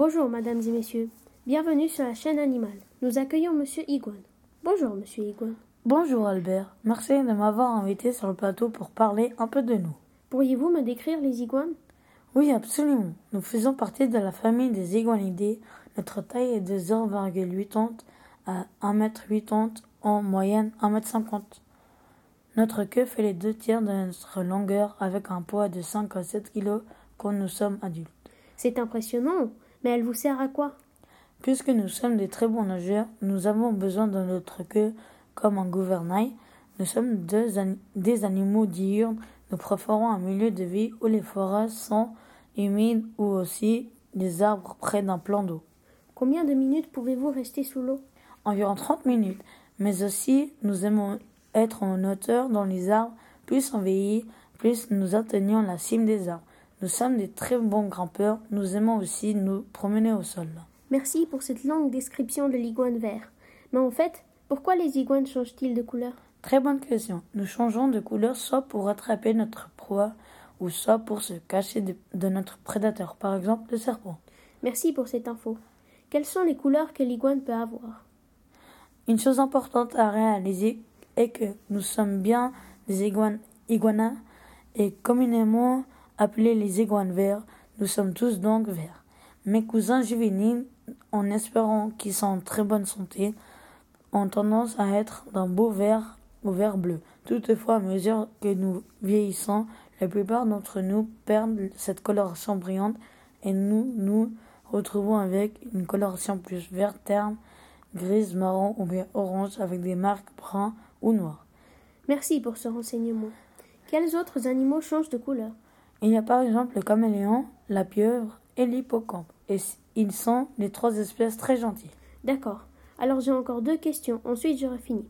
Bonjour, mesdames et messieurs. Bienvenue sur la chaîne animale. Nous accueillons Monsieur Iguane. Bonjour, Monsieur Iguane. Bonjour Albert, merci de m'avoir invité sur le plateau pour parler un peu de nous. Pourriez-vous me décrire les iguanes? Oui, absolument. Nous faisons partie de la famille des iguanidés. Notre taille est de 0,80 à 1m80 en moyenne 1m50. Notre queue fait les deux tiers de notre longueur avec un poids de 5 à 7 kg quand nous sommes adultes. C'est impressionnant, mais elle vous sert à quoi? Puisque nous sommes des très bons nageurs, nous avons besoin de notre queue comme un gouvernail. Nous sommes des animaux diurnes. Nous préférons un milieu de vie où les forêts sont humides ou aussi des arbres près d'un plan d'eau. Combien de minutes pouvez-vous rester sous l'eau? Environ 30 minutes. Mais aussi, nous aimons être en hauteur dans les arbres. Plus on vieillit, plus nous atteignons la cime des arbres. Nous sommes des très bons grimpeurs. Nous aimons aussi nous promener au sol. Merci pour cette longue description de l'iguane vert. Mais en fait, pourquoi les iguanes changent-ils de couleur? Très bonne question. Nous changeons de couleur soit pour attraper notre proie ou soit pour se cacher de, notre prédateur, par exemple le serpent. Merci pour cette info. Quelles sont les couleurs que l'iguane peut avoir? Une chose importante à réaliser est que nous sommes bien des iguanes, iguanas et communément appelés les iguanes verts. Nous sommes tous donc verts. Mes cousins juvéniles, en espérant qu'ils sont en très bonne santé, ont tendance à être d'un beau vert au vert bleu. Toutefois, à mesure que nous vieillissons, la plupart d'entre nous perdent cette coloration brillante et nous nous retrouvons avec une coloration plus vert terne, grise, marron ou bien orange avec des marques bruns ou noirs. Merci pour ce renseignement. Quels autres animaux changent de couleur? Il y a par exemple le caméléon, la pieuvre et l'hippocampe. Et ils sont les trois espèces très gentilles. D'accord. Alors j'ai encore deux questions, ensuite j'aurai fini.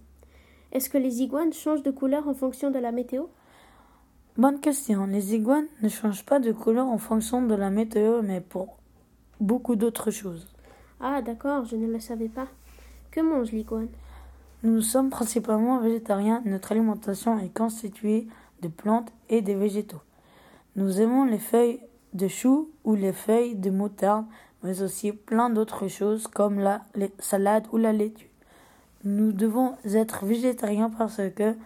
Est-ce que les iguanes changent de couleur en fonction de la météo? Bonne question. Les iguanes ne changent pas de couleur en fonction de la météo, mais pour beaucoup d'autres choses. Ah d'accord, je ne le savais pas. Que mange l'iguane? Nous sommes principalement végétariens. Notre alimentation est constituée de plantes et de végétaux. Nous aimons les feuilles de chou ou les feuilles de moutarde, mais aussi plein d'autres choses comme la salade ou la laitue. Nous devons être végétariens parce que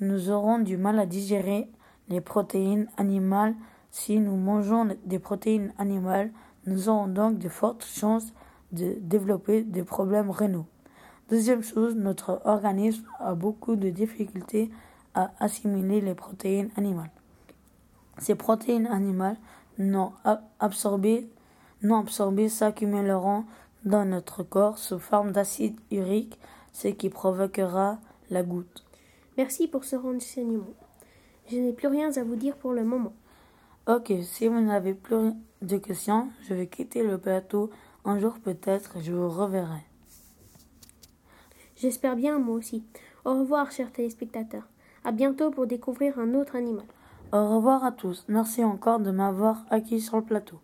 nous aurons du mal à digérer les protéines animales. Si nous mangeons des protéines animales, nous aurons donc de fortes chances de développer des problèmes rénaux. Deuxième chose, notre organisme a beaucoup de difficultés à assimiler les protéines animales. Ces protéines animales non absorbées non s'accumuleront dans notre corps sous forme d'acide urique, ce qui provoquera la goutte. Merci pour ce renseignement. Je n'ai plus rien à vous dire pour le moment. Ok, si vous n'avez plus de questions, je vais quitter le plateau. Un jour peut-être, je vous reverrai. J'espère bien, moi aussi. Au revoir, chers téléspectateurs. À bientôt pour découvrir un autre animal. Au revoir à tous. Merci encore de m'avoir acquis sur le plateau.